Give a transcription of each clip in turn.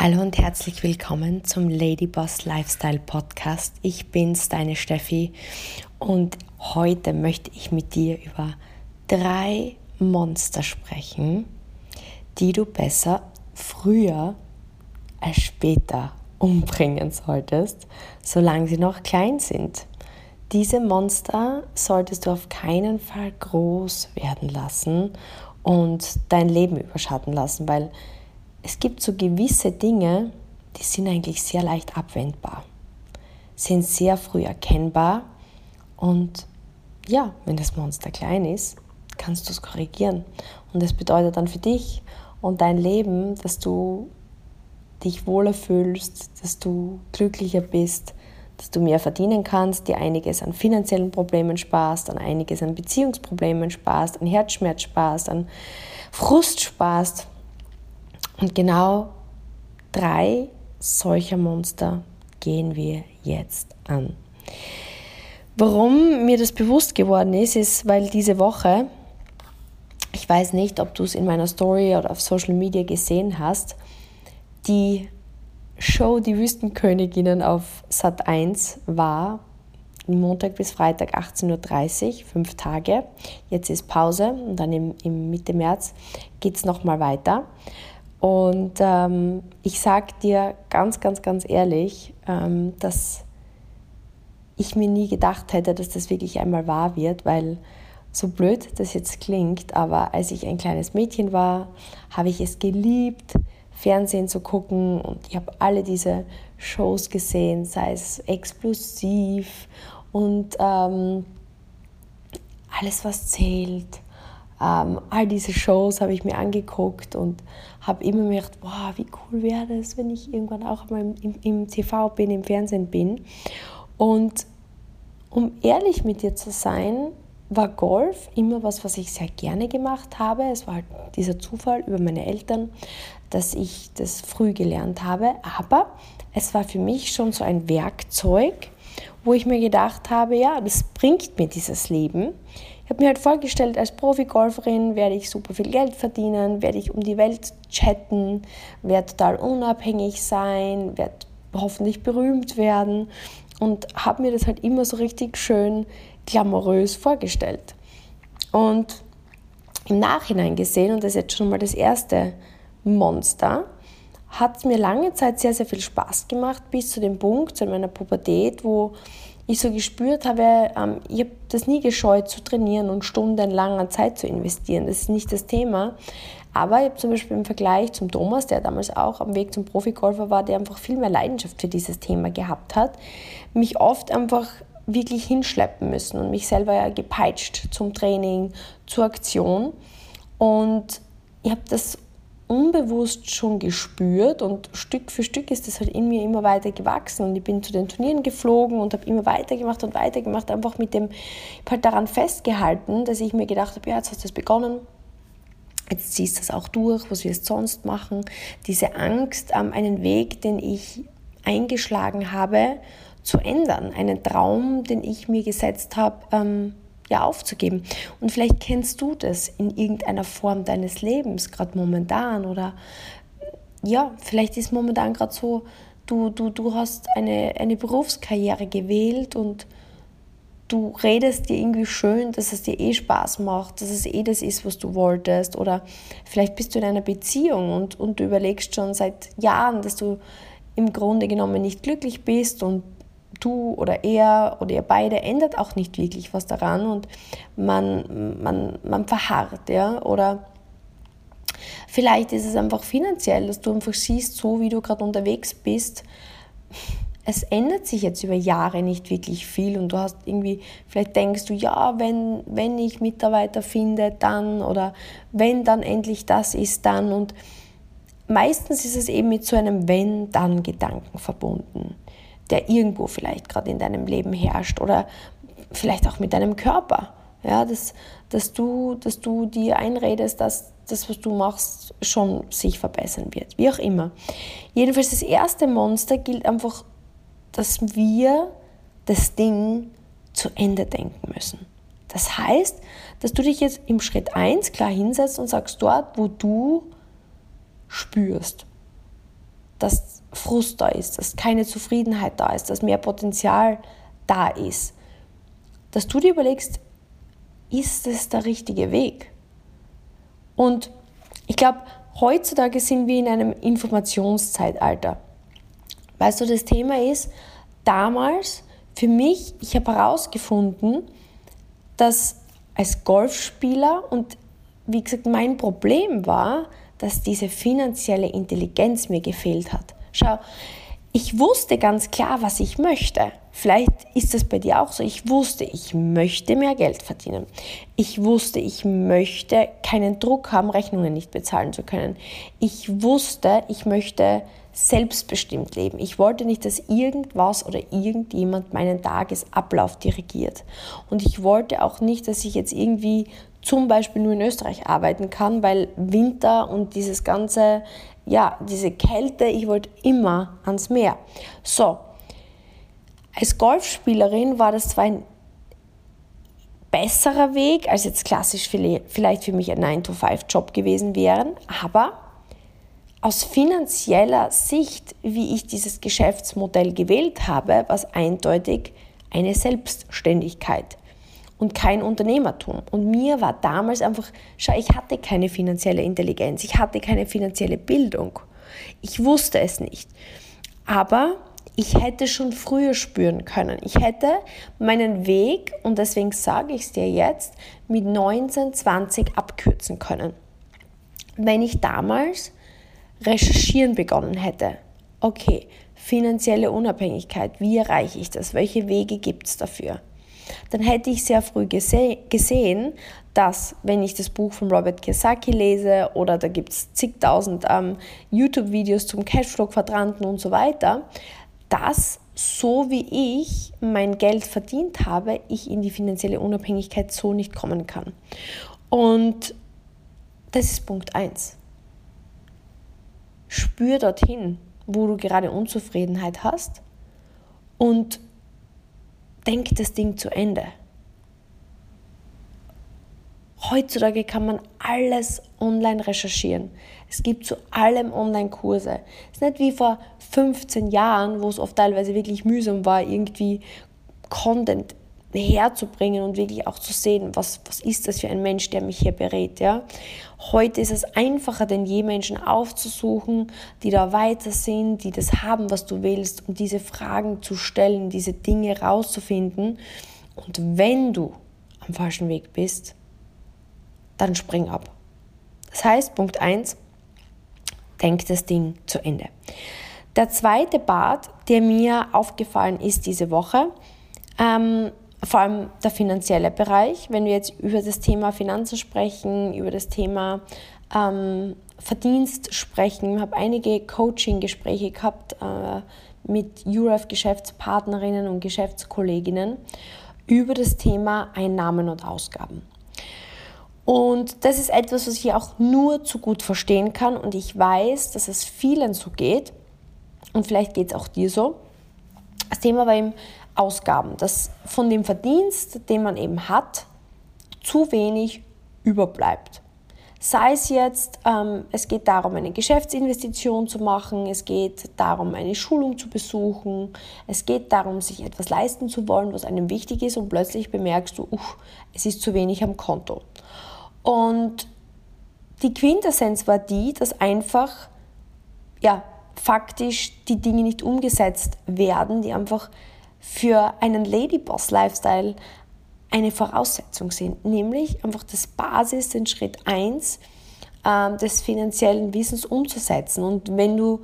Hallo und herzlich willkommen zum Ladyboss Lifestyle Podcast. Ich bin's, deine Steffi, und heute möchte ich mit dir über drei Monster sprechen, die du besser früher als später umbringen solltest, solange sie noch klein sind. Diese Monster solltest du auf keinen Fall groß werden lassen und dein Leben überschatten lassen, weil es gibt so gewisse Dinge, die sind eigentlich sehr leicht abwendbar, sind sehr früh erkennbar und ja, wenn das Monster klein ist, kannst du es korrigieren. Und das bedeutet dann für dich und dein Leben, dass du dich wohler fühlst, dass du glücklicher bist, dass du mehr verdienen kannst, dir einiges an finanziellen Problemen sparst, an einiges an Beziehungsproblemen sparst, an Herzschmerz sparst, an Frust sparst und genau drei solcher Monster gehen wir jetzt an. Warum mir das bewusst geworden ist, ist, weil diese Woche, ich weiß nicht, ob du es in meiner Story oder auf Social Media gesehen hast, die Show Die Wüstenköniginnen auf Sat 1 war Montag bis Freitag 18.30 Uhr, fünf Tage. Jetzt ist Pause und dann im, im Mitte März geht es nochmal weiter. Und ähm, ich sage dir ganz, ganz, ganz ehrlich, ähm, dass ich mir nie gedacht hätte, dass das wirklich einmal wahr wird, weil so blöd das jetzt klingt, aber als ich ein kleines Mädchen war, habe ich es geliebt, Fernsehen zu gucken und ich habe alle diese Shows gesehen, sei es explosiv und ähm, alles, was zählt ähm, all diese Shows habe ich mir angeguckt und habe immer gedacht, wow, wie cool wäre das, wenn ich irgendwann auch mal im, im, im TV bin, im Fernsehen bin. Und um ehrlich mit dir zu sein, war Golf immer was, was ich sehr gerne gemacht habe. Es war halt dieser Zufall über meine Eltern, dass ich das früh gelernt habe. Aber es war für mich schon so ein Werkzeug, wo ich mir gedacht habe, ja, das bringt mir dieses Leben. Ich habe mir halt vorgestellt, als Profi-Golferin werde ich super viel Geld verdienen, werde ich um die Welt chatten, werde total unabhängig sein, werde hoffentlich berühmt werden und habe mir das halt immer so richtig schön glamourös vorgestellt. Und im Nachhinein gesehen, und das ist jetzt schon mal das erste Monster, hat es mir lange Zeit sehr, sehr viel Spaß gemacht, bis zu dem Punkt, zu meiner Pubertät, wo ich so gespürt habe, ähm, ich habe das nie gescheut zu trainieren und stundenlang an Zeit zu investieren. Das ist nicht das Thema. Aber ich habe zum Beispiel im Vergleich zum Thomas, der damals auch am Weg zum Profigolfer war, der einfach viel mehr Leidenschaft für dieses Thema gehabt hat, mich oft einfach wirklich hinschleppen müssen und mich selber gepeitscht zum Training, zur Aktion. Und ich habe das unbewusst schon gespürt und Stück für Stück ist das halt in mir immer weiter gewachsen und ich bin zu den Turnieren geflogen und habe immer weitergemacht und weitergemacht, einfach mit dem, ich habe halt daran festgehalten, dass ich mir gedacht habe, ja, jetzt hast du es begonnen, jetzt ziehst du es auch durch, was wirst du sonst machen, diese Angst, ähm, einen Weg, den ich eingeschlagen habe, zu ändern, einen Traum, den ich mir gesetzt habe, ähm, ja, aufzugeben. Und vielleicht kennst du das in irgendeiner Form deines Lebens, gerade momentan. Oder ja, vielleicht ist momentan gerade so, du, du, du hast eine, eine Berufskarriere gewählt und du redest dir irgendwie schön, dass es dir eh Spaß macht, dass es eh das ist, was du wolltest. Oder vielleicht bist du in einer Beziehung und, und du überlegst schon seit Jahren, dass du im Grunde genommen nicht glücklich bist und du oder er oder ihr beide ändert auch nicht wirklich was daran und man, man, man verharrt, ja, oder vielleicht ist es einfach finanziell, dass du einfach siehst, so wie du gerade unterwegs bist, es ändert sich jetzt über Jahre nicht wirklich viel und du hast irgendwie, vielleicht denkst du, ja, wenn, wenn ich Mitarbeiter finde, dann oder wenn dann endlich das ist, dann und meistens ist es eben mit so einem Wenn-Dann-Gedanken verbunden der irgendwo vielleicht gerade in deinem Leben herrscht oder vielleicht auch mit deinem Körper. Ja, dass, dass, du, dass du dir einredest, dass das, was du machst, schon sich verbessern wird. Wie auch immer. Jedenfalls das erste Monster gilt einfach, dass wir das Ding zu Ende denken müssen. Das heißt, dass du dich jetzt im Schritt 1 klar hinsetzt und sagst, dort, wo du spürst, dass Frust da ist, dass keine Zufriedenheit da ist, dass mehr Potenzial da ist, dass du dir überlegst, ist es der richtige Weg? Und ich glaube, heutzutage sind wir in einem Informationszeitalter. Weißt du, das Thema ist, damals für mich, ich habe herausgefunden, dass als Golfspieler und wie gesagt, mein Problem war, dass diese finanzielle Intelligenz mir gefehlt hat. Schau, ich wusste ganz klar, was ich möchte. Vielleicht ist das bei dir auch so. Ich wusste, ich möchte mehr Geld verdienen. Ich wusste, ich möchte keinen Druck haben, Rechnungen nicht bezahlen zu können. Ich wusste, ich möchte selbstbestimmt leben. Ich wollte nicht, dass irgendwas oder irgendjemand meinen Tagesablauf dirigiert. Und ich wollte auch nicht, dass ich jetzt irgendwie zum Beispiel nur in Österreich arbeiten kann, weil Winter und dieses ganze, ja, diese Kälte, ich wollte immer ans Meer. So, als Golfspielerin war das zwar ein besserer Weg, als jetzt klassisch vielleicht für mich ein 9-to-5-Job gewesen wären, aber aus finanzieller Sicht, wie ich dieses Geschäftsmodell gewählt habe, war es eindeutig eine Selbstständigkeit und kein Unternehmertum. Und mir war damals einfach, schau, ich hatte keine finanzielle Intelligenz, ich hatte keine finanzielle Bildung. Ich wusste es nicht. Aber ich hätte schon früher spüren können. Ich hätte meinen Weg, und deswegen sage ich es dir jetzt, mit 19, 20 abkürzen können. Wenn ich damals recherchieren begonnen hätte, okay, finanzielle Unabhängigkeit, wie erreiche ich das, welche Wege gibt es dafür, dann hätte ich sehr früh gese gesehen, dass wenn ich das Buch von Robert Kiyosaki lese oder da gibt es zigtausend ähm, YouTube-Videos zum Cashflow-Quadranten und so weiter, dass so wie ich mein Geld verdient habe, ich in die finanzielle Unabhängigkeit so nicht kommen kann. Und das ist Punkt 1. Spür dorthin, wo du gerade Unzufriedenheit hast und denk das Ding zu Ende. Heutzutage kann man alles online recherchieren. Es gibt zu allem Online-Kurse. Es ist nicht wie vor 15 Jahren, wo es oft teilweise wirklich mühsam war, irgendwie Content herzubringen und wirklich auch zu sehen, was, was ist das für ein Mensch, der mich hier berät. Ja? Heute ist es einfacher denn je, Menschen aufzusuchen, die da weiter sind, die das haben, was du willst, um diese Fragen zu stellen, diese Dinge rauszufinden. Und wenn du am falschen Weg bist, dann spring ab. Das heißt, Punkt 1, denk das Ding zu Ende. Der zweite Part, der mir aufgefallen ist diese Woche, ähm, vor allem der finanzielle Bereich, wenn wir jetzt über das Thema Finanzen sprechen, über das Thema ähm, Verdienst sprechen. Ich habe einige Coaching-Gespräche gehabt äh, mit URF-Geschäftspartnerinnen und Geschäftskolleginnen über das Thema Einnahmen und Ausgaben. Und das ist etwas, was ich auch nur zu gut verstehen kann und ich weiß, dass es vielen so geht und vielleicht geht es auch dir so. Das Thema war eben Ausgaben, dass von dem Verdienst, den man eben hat, zu wenig überbleibt. Sei es jetzt, ähm, es geht darum, eine Geschäftsinvestition zu machen, es geht darum, eine Schulung zu besuchen, es geht darum, sich etwas leisten zu wollen, was einem wichtig ist und plötzlich bemerkst du, uff, es ist zu wenig am Konto. Und die Quintessenz war die, dass einfach, ja, faktisch die Dinge nicht umgesetzt werden, die einfach für einen Ladyboss-Lifestyle eine Voraussetzung sind, nämlich einfach das Basis, den Schritt 1 äh, des finanziellen Wissens umzusetzen. Und wenn du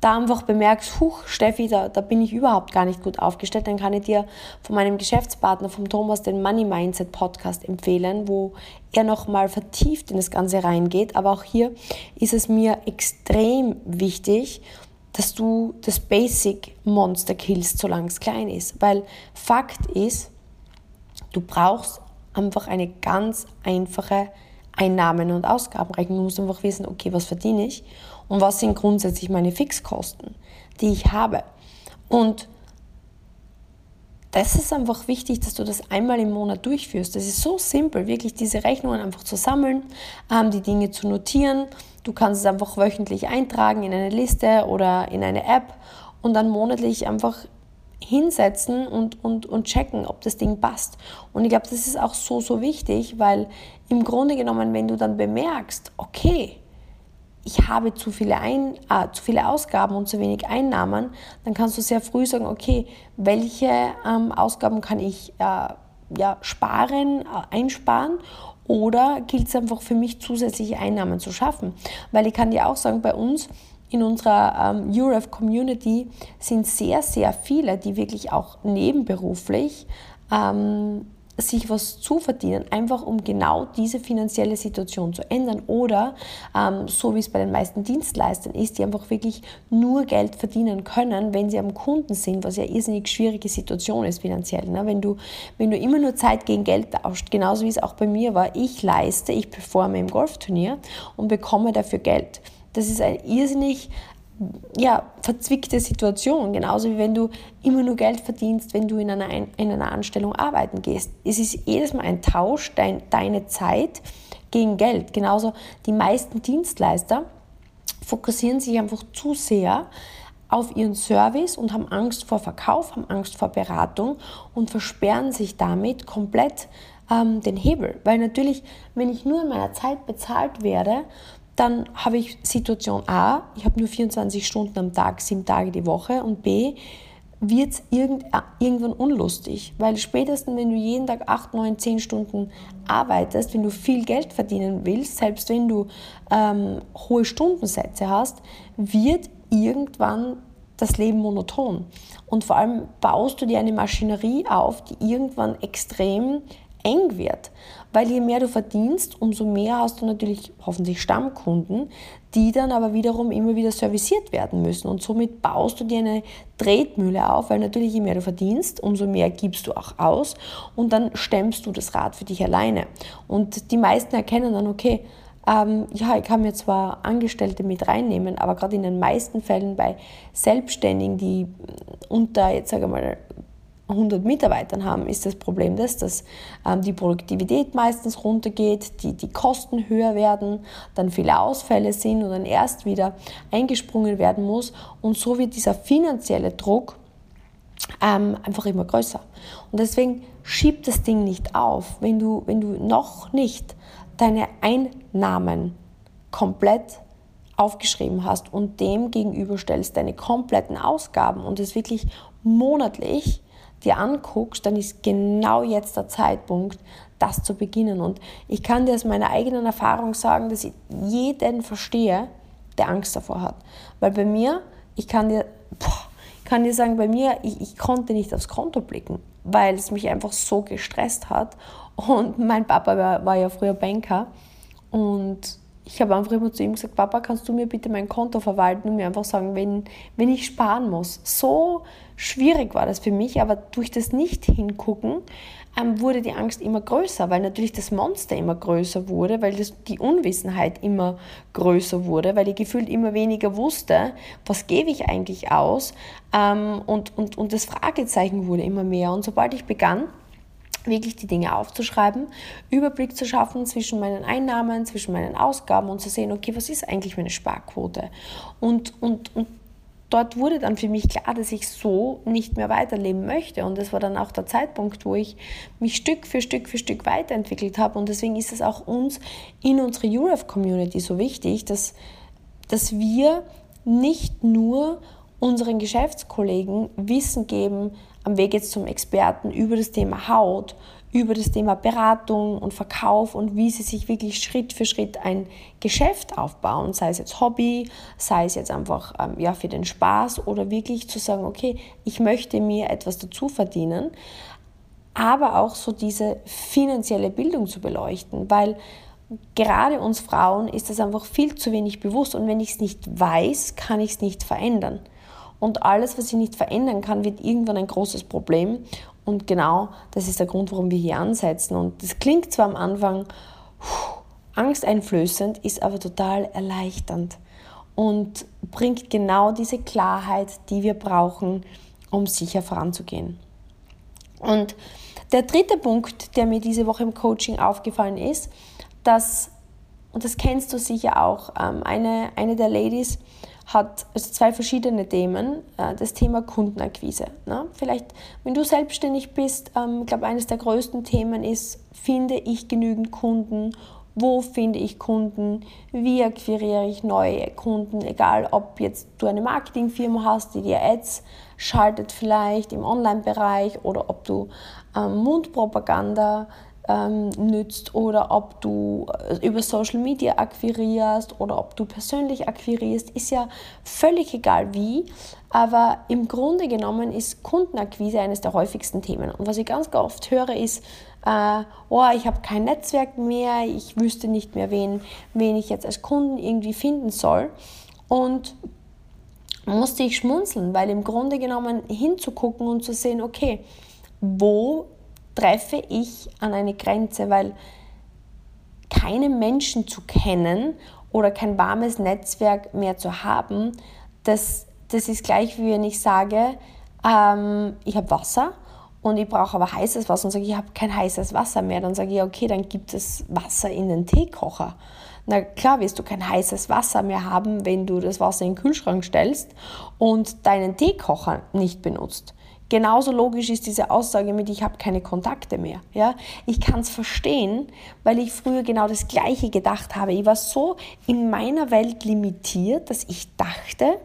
da einfach bemerkst, huch, Steffi, da, da bin ich überhaupt gar nicht gut aufgestellt, dann kann ich dir von meinem Geschäftspartner, vom Thomas, den Money Mindset Podcast empfehlen, wo er nochmal vertieft in das Ganze reingeht. Aber auch hier ist es mir extrem wichtig, dass du das Basic Monster killst, solange es klein ist. Weil Fakt ist, du brauchst einfach eine ganz einfache Einnahmen- und Ausgabenrechnung. Du musst einfach wissen, okay, was verdiene ich und was sind grundsätzlich meine Fixkosten, die ich habe. Und das ist einfach wichtig, dass du das einmal im Monat durchführst. Das ist so simpel, wirklich diese Rechnungen einfach zu sammeln, ähm, die Dinge zu notieren. Du kannst es einfach wöchentlich eintragen in eine Liste oder in eine App und dann monatlich einfach hinsetzen und, und, und checken, ob das Ding passt. Und ich glaube, das ist auch so, so wichtig, weil im Grunde genommen, wenn du dann bemerkst, okay, ich habe zu viele, Ein äh, zu viele Ausgaben und zu wenig Einnahmen, dann kannst du sehr früh sagen, okay, welche ähm, Ausgaben kann ich äh, ja, sparen, äh, einsparen oder gilt es einfach für mich zusätzliche Einnahmen zu schaffen? Weil ich kann dir auch sagen, bei uns in unserer ähm, URF Community sind sehr, sehr viele, die wirklich auch nebenberuflich ähm, sich was zu verdienen, einfach um genau diese finanzielle Situation zu ändern. Oder ähm, so wie es bei den meisten Dienstleistern ist, die einfach wirklich nur Geld verdienen können, wenn sie am Kunden sind, was ja irrsinnig schwierige Situation ist finanziell. Ne? Wenn, du, wenn du immer nur Zeit gegen Geld tauscht, genauso wie es auch bei mir war, ich leiste, ich performe im Golfturnier und bekomme dafür Geld. Das ist ein irrsinnig ja, verzwickte Situation. Genauso wie wenn du immer nur Geld verdienst, wenn du in einer, in einer Anstellung arbeiten gehst. Es ist jedes Mal ein Tausch, dein, deine Zeit gegen Geld. Genauso die meisten Dienstleister fokussieren sich einfach zu sehr auf ihren Service und haben Angst vor Verkauf, haben Angst vor Beratung und versperren sich damit komplett ähm, den Hebel. Weil natürlich, wenn ich nur in meiner Zeit bezahlt werde, dann habe ich Situation A, ich habe nur 24 Stunden am Tag, sieben Tage die Woche und B, wird es äh, irgendwann unlustig, weil spätestens, wenn du jeden Tag 8, 9, 10 Stunden arbeitest, wenn du viel Geld verdienen willst, selbst wenn du ähm, hohe Stundensätze hast, wird irgendwann das Leben monoton. Und vor allem baust du dir eine Maschinerie auf, die irgendwann extrem eng wird. Weil je mehr du verdienst, umso mehr hast du natürlich hoffentlich Stammkunden, die dann aber wiederum immer wieder serviciert werden müssen. Und somit baust du dir eine Tretmühle auf, weil natürlich je mehr du verdienst, umso mehr gibst du auch aus und dann stemmst du das Rad für dich alleine. Und die meisten erkennen dann, okay, ähm, ja, ich kann mir zwar Angestellte mit reinnehmen, aber gerade in den meisten Fällen bei Selbstständigen, die unter, jetzt sage ich mal, 100 Mitarbeitern haben, ist das Problem das, dass ähm, die Produktivität meistens runtergeht, die, die Kosten höher werden, dann viele Ausfälle sind und dann erst wieder eingesprungen werden muss. Und so wird dieser finanzielle Druck ähm, einfach immer größer. Und deswegen schieb das Ding nicht auf, wenn du, wenn du noch nicht deine Einnahmen komplett aufgeschrieben hast und dem gegenüberstellst deine kompletten Ausgaben und es wirklich monatlich dir anguckst, dann ist genau jetzt der Zeitpunkt, das zu beginnen. Und ich kann dir aus meiner eigenen Erfahrung sagen, dass ich jeden verstehe, der Angst davor hat. Weil bei mir, ich kann dir, boah, kann dir sagen, bei mir, ich, ich konnte nicht aufs Konto blicken, weil es mich einfach so gestresst hat. Und mein Papa war, war ja früher Banker und ich habe einfach immer zu ihm gesagt, Papa, kannst du mir bitte mein Konto verwalten und mir einfach sagen, wenn, wenn ich sparen muss. So schwierig war das für mich, aber durch das Nicht-Hingucken ähm, wurde die Angst immer größer, weil natürlich das Monster immer größer wurde, weil das, die Unwissenheit immer größer wurde, weil ich gefühlt immer weniger wusste, was gebe ich eigentlich aus ähm, und, und, und das Fragezeichen wurde immer mehr. Und sobald ich begann, wirklich die Dinge aufzuschreiben, Überblick zu schaffen zwischen meinen Einnahmen, zwischen meinen Ausgaben und zu sehen, okay, was ist eigentlich meine Sparquote? Und, und, und dort wurde dann für mich klar, dass ich so nicht mehr weiterleben möchte. Und das war dann auch der Zeitpunkt, wo ich mich Stück für Stück für Stück weiterentwickelt habe. Und deswegen ist es auch uns in unserer URF-Community so wichtig, dass, dass wir nicht nur unseren Geschäftskollegen Wissen geben, am Weg jetzt zum Experten über das Thema Haut, über das Thema Beratung und Verkauf und wie sie sich wirklich Schritt für Schritt ein Geschäft aufbauen, sei es jetzt Hobby, sei es jetzt einfach ähm, ja, für den Spaß oder wirklich zu sagen, okay, ich möchte mir etwas dazu verdienen, aber auch so diese finanzielle Bildung zu beleuchten, weil gerade uns Frauen ist das einfach viel zu wenig bewusst und wenn ich es nicht weiß, kann ich es nicht verändern. Und alles, was ich nicht verändern kann, wird irgendwann ein großes Problem. Und genau das ist der Grund, warum wir hier ansetzen. Und das klingt zwar am Anfang puh, angsteinflößend, ist aber total erleichternd und bringt genau diese Klarheit, die wir brauchen, um sicher voranzugehen. Und der dritte Punkt, der mir diese Woche im Coaching aufgefallen ist, dass, und das kennst du sicher auch, ähm, eine, eine der Ladies hat also zwei verschiedene Themen. Äh, das Thema Kundenakquise. Ne? Vielleicht, wenn du selbstständig bist, ähm, ich glaube, eines der größten Themen ist, finde ich genügend Kunden? Wo finde ich Kunden? Wie akquiriere ich neue Kunden? Egal, ob jetzt du eine Marketingfirma hast, die dir Ads schaltet vielleicht im Online-Bereich oder ob du ähm, Mundpropaganda ähm, nützt oder ob du äh, über Social Media akquirierst oder ob du persönlich akquirierst, ist ja völlig egal wie. Aber im Grunde genommen ist Kundenakquise eines der häufigsten Themen. Und was ich ganz oft höre ist, äh, oh, ich habe kein Netzwerk mehr, ich wüsste nicht mehr, wen, wen ich jetzt als Kunden irgendwie finden soll. Und musste ich schmunzeln, weil im Grunde genommen hinzugucken und zu sehen, okay, wo treffe ich an eine Grenze, weil keine Menschen zu kennen oder kein warmes Netzwerk mehr zu haben, das, das ist gleich wie wenn ich sage, ähm, ich habe Wasser und ich brauche aber heißes Wasser und sage, ich habe kein heißes Wasser mehr, dann sage ich, okay, dann gibt es Wasser in den Teekocher. Na klar wirst du kein heißes Wasser mehr haben, wenn du das Wasser in den Kühlschrank stellst und deinen Teekocher nicht benutzt. Genauso logisch ist diese Aussage mit, ich habe keine Kontakte mehr. Ja? Ich kann es verstehen, weil ich früher genau das Gleiche gedacht habe. Ich war so in meiner Welt limitiert, dass ich dachte,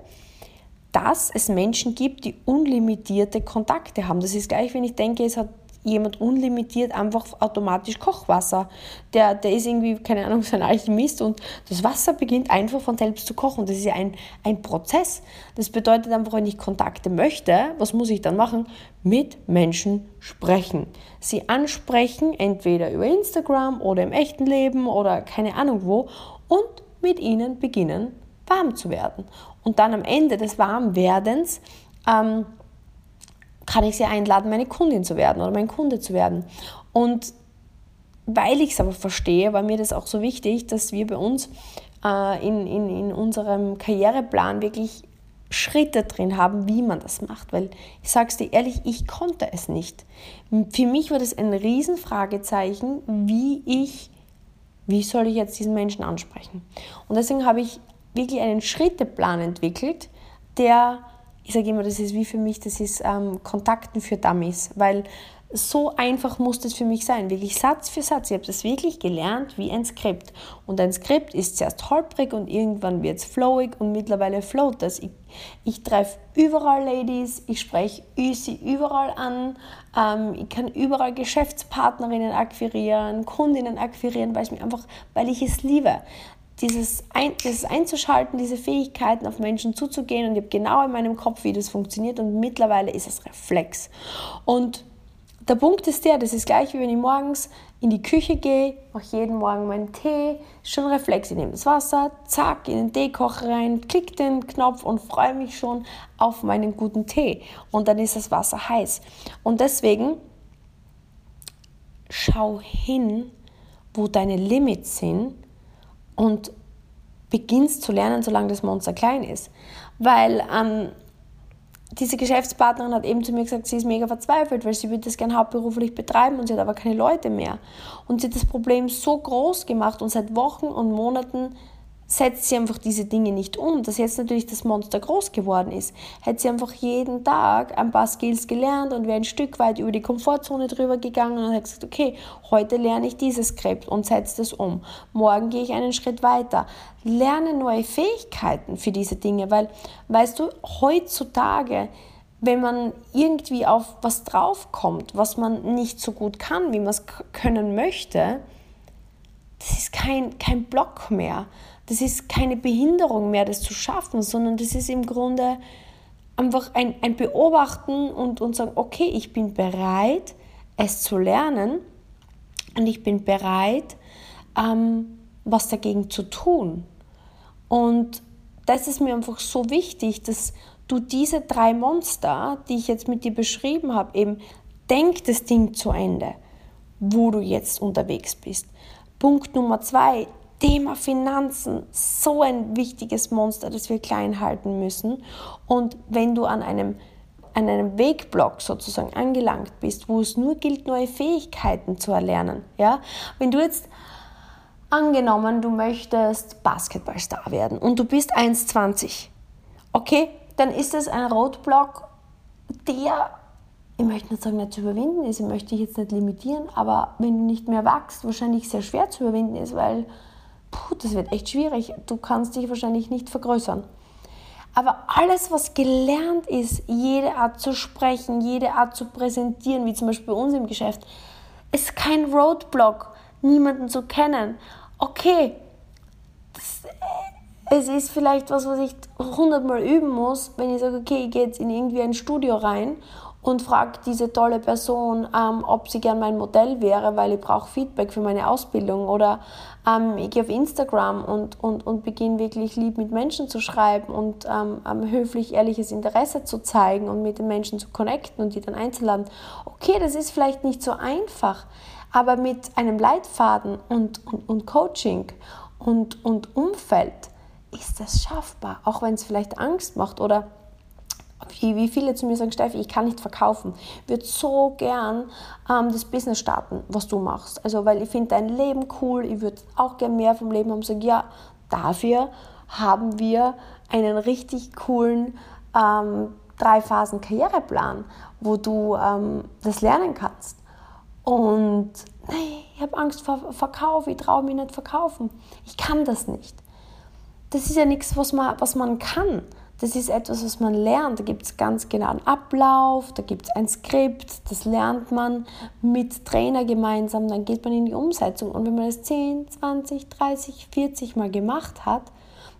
dass es Menschen gibt, die unlimitierte Kontakte haben. Das ist gleich, wenn ich denke, es hat jemand unlimitiert einfach automatisch Kochwasser. Der, der ist irgendwie, keine Ahnung, so ein Alchemist und das Wasser beginnt einfach von selbst zu kochen. Das ist ja ein, ein Prozess. Das bedeutet einfach, wenn ich Kontakte möchte, was muss ich dann machen? Mit Menschen sprechen. Sie ansprechen, entweder über Instagram oder im echten Leben oder keine Ahnung wo und mit ihnen beginnen, warm zu werden. Und dann am Ende des Warmwerdens ähm, kann ich sie einladen, meine Kundin zu werden oder mein Kunde zu werden. Und weil ich es aber verstehe, war mir das auch so wichtig, dass wir bei uns äh, in, in, in unserem Karriereplan wirklich Schritte drin haben, wie man das macht. Weil ich sage es dir ehrlich, ich konnte es nicht. Für mich war das ein Riesenfragezeichen, wie ich, wie soll ich jetzt diesen Menschen ansprechen. Und deswegen habe ich wirklich einen Schritteplan entwickelt, der ich sage immer, das ist wie für mich, das ist ähm, Kontakten für Dummies, weil so einfach muss das für mich sein, wirklich Satz für Satz. Ich habe das wirklich gelernt wie ein Skript. Und ein Skript ist zuerst holprig und irgendwann wird es flowig und mittlerweile float das. Ich, ich treffe überall Ladies, ich spreche sie überall an, ähm, ich kann überall Geschäftspartnerinnen akquirieren, Kundinnen akquirieren, weil ich, mich einfach, weil ich es liebe dieses, ein, dieses einzuschalten, diese Fähigkeiten auf Menschen zuzugehen und ich habe genau in meinem Kopf, wie das funktioniert und mittlerweile ist es Reflex. Und der Punkt ist der, das ist gleich wie wenn ich morgens in die Küche gehe, mache jeden Morgen meinen Tee, schon Reflex, ich nehme das Wasser, zack, in den Teekocher rein, klick den Knopf und freue mich schon auf meinen guten Tee. Und dann ist das Wasser heiß. Und deswegen schau hin, wo deine Limits sind und beginnst zu lernen, solange das Monster klein ist. Weil ähm, diese Geschäftspartnerin hat eben zu mir gesagt, sie ist mega verzweifelt, weil sie würde das gerne hauptberuflich betreiben und sie hat aber keine Leute mehr. Und sie hat das Problem so groß gemacht und seit Wochen und Monaten setzt sie einfach diese Dinge nicht um, dass jetzt natürlich das Monster groß geworden ist. Hätte sie einfach jeden Tag ein paar Skills gelernt und wäre ein Stück weit über die Komfortzone drüber gegangen und hätte gesagt, okay, heute lerne ich dieses Skript und setze das um. Morgen gehe ich einen Schritt weiter. Lerne neue Fähigkeiten für diese Dinge, weil, weißt du, heutzutage wenn man irgendwie auf was draufkommt, was man nicht so gut kann, wie man es können möchte, das ist kein, kein Block mehr das ist keine Behinderung mehr, das zu schaffen, sondern das ist im Grunde einfach ein, ein Beobachten und, und sagen, okay, ich bin bereit, es zu lernen und ich bin bereit, ähm, was dagegen zu tun. Und das ist mir einfach so wichtig, dass du diese drei Monster, die ich jetzt mit dir beschrieben habe, eben denk das Ding zu Ende, wo du jetzt unterwegs bist. Punkt Nummer zwei, Thema Finanzen, so ein wichtiges Monster, das wir klein halten müssen. Und wenn du an einem an einem Wegblock sozusagen angelangt bist, wo es nur gilt, neue Fähigkeiten zu erlernen, ja, wenn du jetzt angenommen, du möchtest Basketballstar werden und du bist 1,20, okay, dann ist das ein Roadblock, der, ich möchte nicht sagen, nicht zu überwinden ist, ich möchte dich jetzt nicht limitieren, aber wenn du nicht mehr wachst, wahrscheinlich sehr schwer zu überwinden ist, weil puh, das wird echt schwierig. Du kannst dich wahrscheinlich nicht vergrößern. Aber alles, was gelernt ist, jede Art zu sprechen, jede Art zu präsentieren, wie zum Beispiel bei uns im Geschäft, ist kein Roadblock, niemanden zu kennen. Okay, das, es ist vielleicht was, was ich hundertmal üben muss, wenn ich sage, okay, ich gehe jetzt in irgendwie ein Studio rein und frage diese tolle Person, ähm, ob sie gern mein Modell wäre, weil ich brauche Feedback für meine Ausbildung. Oder ähm, ich gehe auf Instagram und, und, und beginne wirklich lieb mit Menschen zu schreiben und ähm, höflich ehrliches Interesse zu zeigen und mit den Menschen zu connecten und die dann einzuladen. Okay, das ist vielleicht nicht so einfach, aber mit einem Leitfaden und, und, und Coaching und, und Umfeld ist das schaffbar, auch wenn es vielleicht Angst macht oder wie, viele zu mir sagen, Steffi, ich kann nicht verkaufen. Würde so gern ähm, das Business starten, was du machst. Also, weil ich finde dein Leben cool, ich würde auch gern mehr vom Leben haben. Sag, ja, dafür haben wir einen richtig coolen ähm, drei Phasen Karriereplan, wo du ähm, das lernen kannst. Und nee, ich habe Angst vor Verkauf, ich traue mich nicht verkaufen. Ich kann das nicht. Das ist ja nichts, was man, was man kann. Das ist etwas, was man lernt. Da gibt es ganz genau einen Ablauf, da gibt es ein Skript, das lernt man mit Trainer gemeinsam, dann geht man in die Umsetzung. Und wenn man das 10, 20, 30, 40 Mal gemacht hat,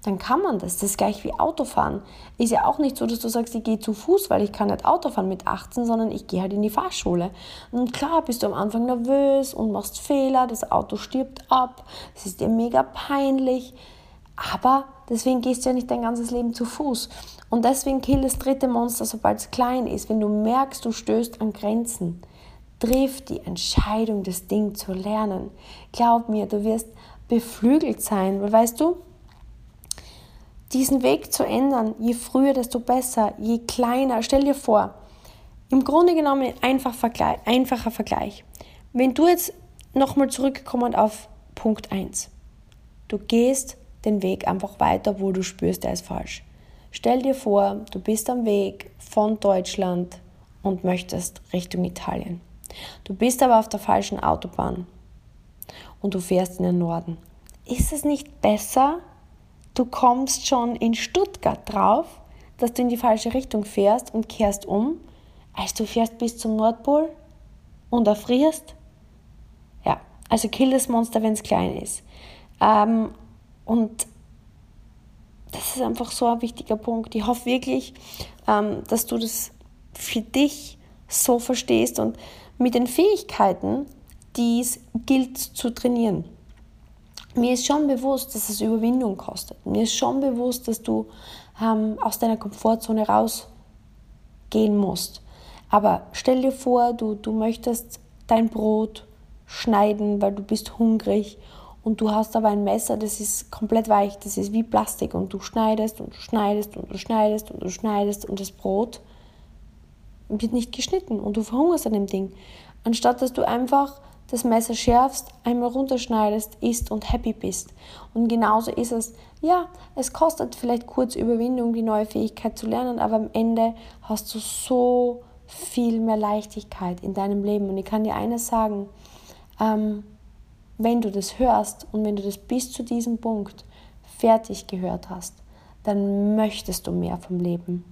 dann kann man das. Das ist gleich wie Autofahren. Ist ja auch nicht so, dass du sagst, ich gehe zu Fuß, weil ich kann nicht Autofahren mit 18, sondern ich gehe halt in die Fahrschule. Und klar bist du am Anfang nervös und machst Fehler, das Auto stirbt ab, es ist dir mega peinlich. Aber deswegen gehst du ja nicht dein ganzes Leben zu Fuß. Und deswegen kill das dritte Monster, sobald es klein ist. Wenn du merkst, du stößt an Grenzen, triff die Entscheidung, das Ding zu lernen. Glaub mir, du wirst beflügelt sein, weil weißt du, diesen Weg zu ändern, je früher, desto besser, je kleiner. Stell dir vor, im Grunde genommen ein einfach Vergleich, einfacher Vergleich. Wenn du jetzt nochmal zurückkommend auf Punkt 1, du gehst den Weg einfach weiter, wo du spürst, der ist falsch. Stell dir vor, du bist am Weg von Deutschland und möchtest Richtung Italien. Du bist aber auf der falschen Autobahn und du fährst in den Norden. Ist es nicht besser, du kommst schon in Stuttgart drauf, dass du in die falsche Richtung fährst und kehrst um, als du fährst bis zum Nordpol und erfrierst? Ja, also kill das Monster, wenn es klein ist. Ähm, und das ist einfach so ein wichtiger Punkt. Ich hoffe wirklich, ähm, dass du das für dich so verstehst und mit den Fähigkeiten, die es gilt zu trainieren. Mir ist schon bewusst, dass es Überwindung kostet. Mir ist schon bewusst, dass du ähm, aus deiner Komfortzone rausgehen musst. Aber stell dir vor, du, du möchtest dein Brot schneiden, weil du bist hungrig und du hast aber ein Messer, das ist komplett weich, das ist wie Plastik und du schneidest und du schneidest und du schneidest und du schneidest und das Brot wird nicht geschnitten und du verhungerst an dem Ding. Anstatt dass du einfach das Messer schärfst, einmal runterschneidest, isst und happy bist. Und genauso ist es, ja, es kostet vielleicht kurz Überwindung, die neue Fähigkeit zu lernen, aber am Ende hast du so viel mehr Leichtigkeit in deinem Leben. Und ich kann dir eines sagen, ähm, wenn du das hörst und wenn du das bis zu diesem Punkt fertig gehört hast, dann möchtest du mehr vom Leben.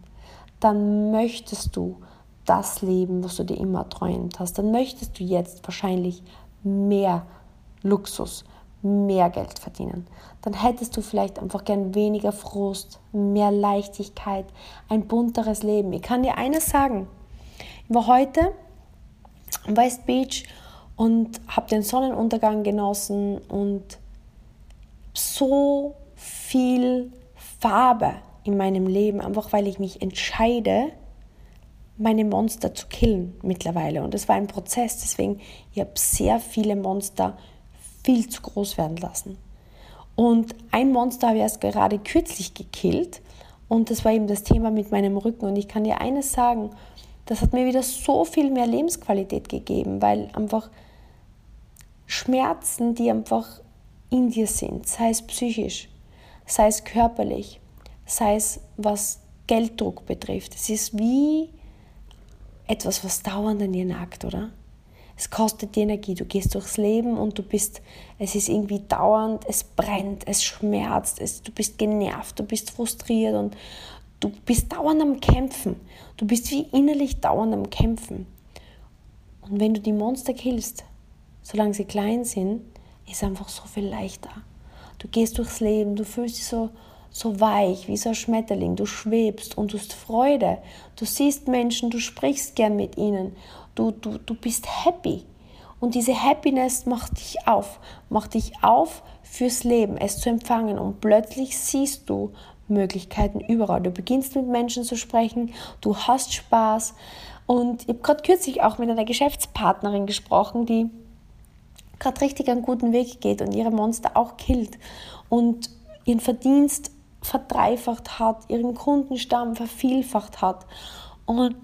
Dann möchtest du das Leben, was du dir immer träumt hast. Dann möchtest du jetzt wahrscheinlich mehr Luxus, mehr Geld verdienen. Dann hättest du vielleicht einfach gern weniger Frust, mehr Leichtigkeit, ein bunteres Leben. Ich kann dir eines sagen. Ich war heute am West Beach und habe den Sonnenuntergang genossen und so viel Farbe in meinem Leben, einfach weil ich mich entscheide, meine Monster zu killen mittlerweile. Und es war ein Prozess, deswegen ich habe sehr viele Monster viel zu groß werden lassen. Und ein Monster habe ich erst gerade kürzlich gekillt Und das war eben das Thema mit meinem Rücken. Und ich kann dir eines sagen, das hat mir wieder so viel mehr Lebensqualität gegeben, weil einfach Schmerzen, die einfach in dir sind, sei es psychisch, sei es körperlich, sei es was Gelddruck betrifft. Es ist wie etwas, was dauernd an dir nagt, oder? Es kostet die Energie. Du gehst durchs Leben und du bist, es ist irgendwie dauernd, es brennt, es schmerzt, es, du bist genervt, du bist frustriert und du bist dauernd am Kämpfen. Du bist wie innerlich dauernd am Kämpfen. Und wenn du die Monster killst, solange sie klein sind, ist einfach so viel leichter. Du gehst durchs Leben, du fühlst dich so, so weich, wie so ein Schmetterling, du schwebst und du hast Freude. Du siehst Menschen, du sprichst gern mit ihnen, du, du, du bist happy. Und diese Happiness macht dich auf, macht dich auf fürs Leben, es zu empfangen. Und plötzlich siehst du Möglichkeiten überall. Du beginnst mit Menschen zu sprechen, du hast Spaß. Und ich habe gerade kürzlich auch mit einer Geschäftspartnerin gesprochen, die gerade richtig einen guten Weg geht und ihre Monster auch killt und ihren Verdienst verdreifacht hat, ihren Kundenstamm vervielfacht hat. Und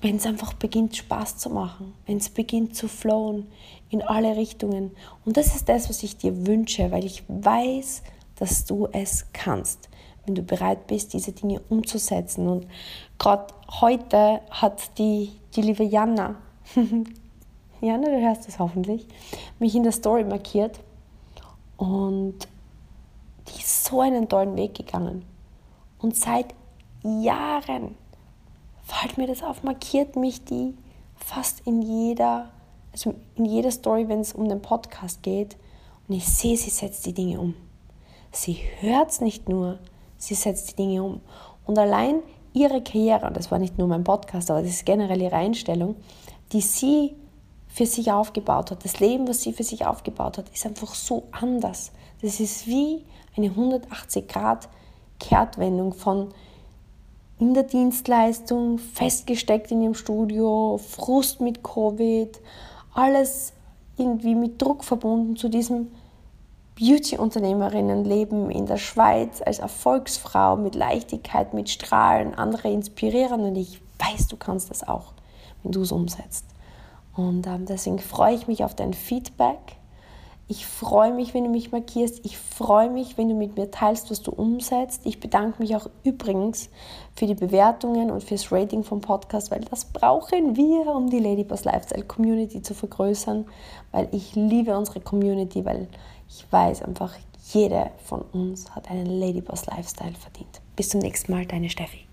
wenn es einfach beginnt Spaß zu machen, wenn es beginnt zu flowen in alle Richtungen. Und das ist das, was ich dir wünsche, weil ich weiß, dass du es kannst, wenn du bereit bist, diese Dinge umzusetzen. Und gerade heute hat die, die liebe Jana, Jana, du hörst das hoffentlich, mich in der Story markiert und die ist so einen tollen Weg gegangen. Und seit Jahren fällt mir das auf, markiert mich die fast in jeder, also in jeder Story, wenn es um den Podcast geht. Und ich sehe, sie setzt die Dinge um. Sie hört es nicht nur, sie setzt die Dinge um. Und allein ihre Karriere, und das war nicht nur mein Podcast, aber das ist generell ihre Einstellung, die sie für sich aufgebaut hat, das Leben, was sie für sich aufgebaut hat, ist einfach so anders. Das ist wie eine 180 Grad Kehrtwendung von in der Dienstleistung, festgesteckt in ihrem Studio, Frust mit Covid, alles irgendwie mit Druck verbunden zu diesem Beauty-Unternehmerinnenleben in der Schweiz als Erfolgsfrau mit Leichtigkeit, mit Strahlen, andere inspirieren und ich weiß, du kannst das auch, wenn du es umsetzt. Und ähm, deswegen freue ich mich auf dein Feedback. Ich freue mich, wenn du mich markierst. Ich freue mich, wenn du mit mir teilst, was du umsetzt. Ich bedanke mich auch übrigens für die Bewertungen und fürs Rating vom Podcast, weil das brauchen wir, um die Ladyboss Lifestyle Community zu vergrößern. Weil ich liebe unsere Community, weil ich weiß einfach, jede von uns hat einen Ladyboss Lifestyle verdient. Bis zum nächsten Mal, deine Steffi.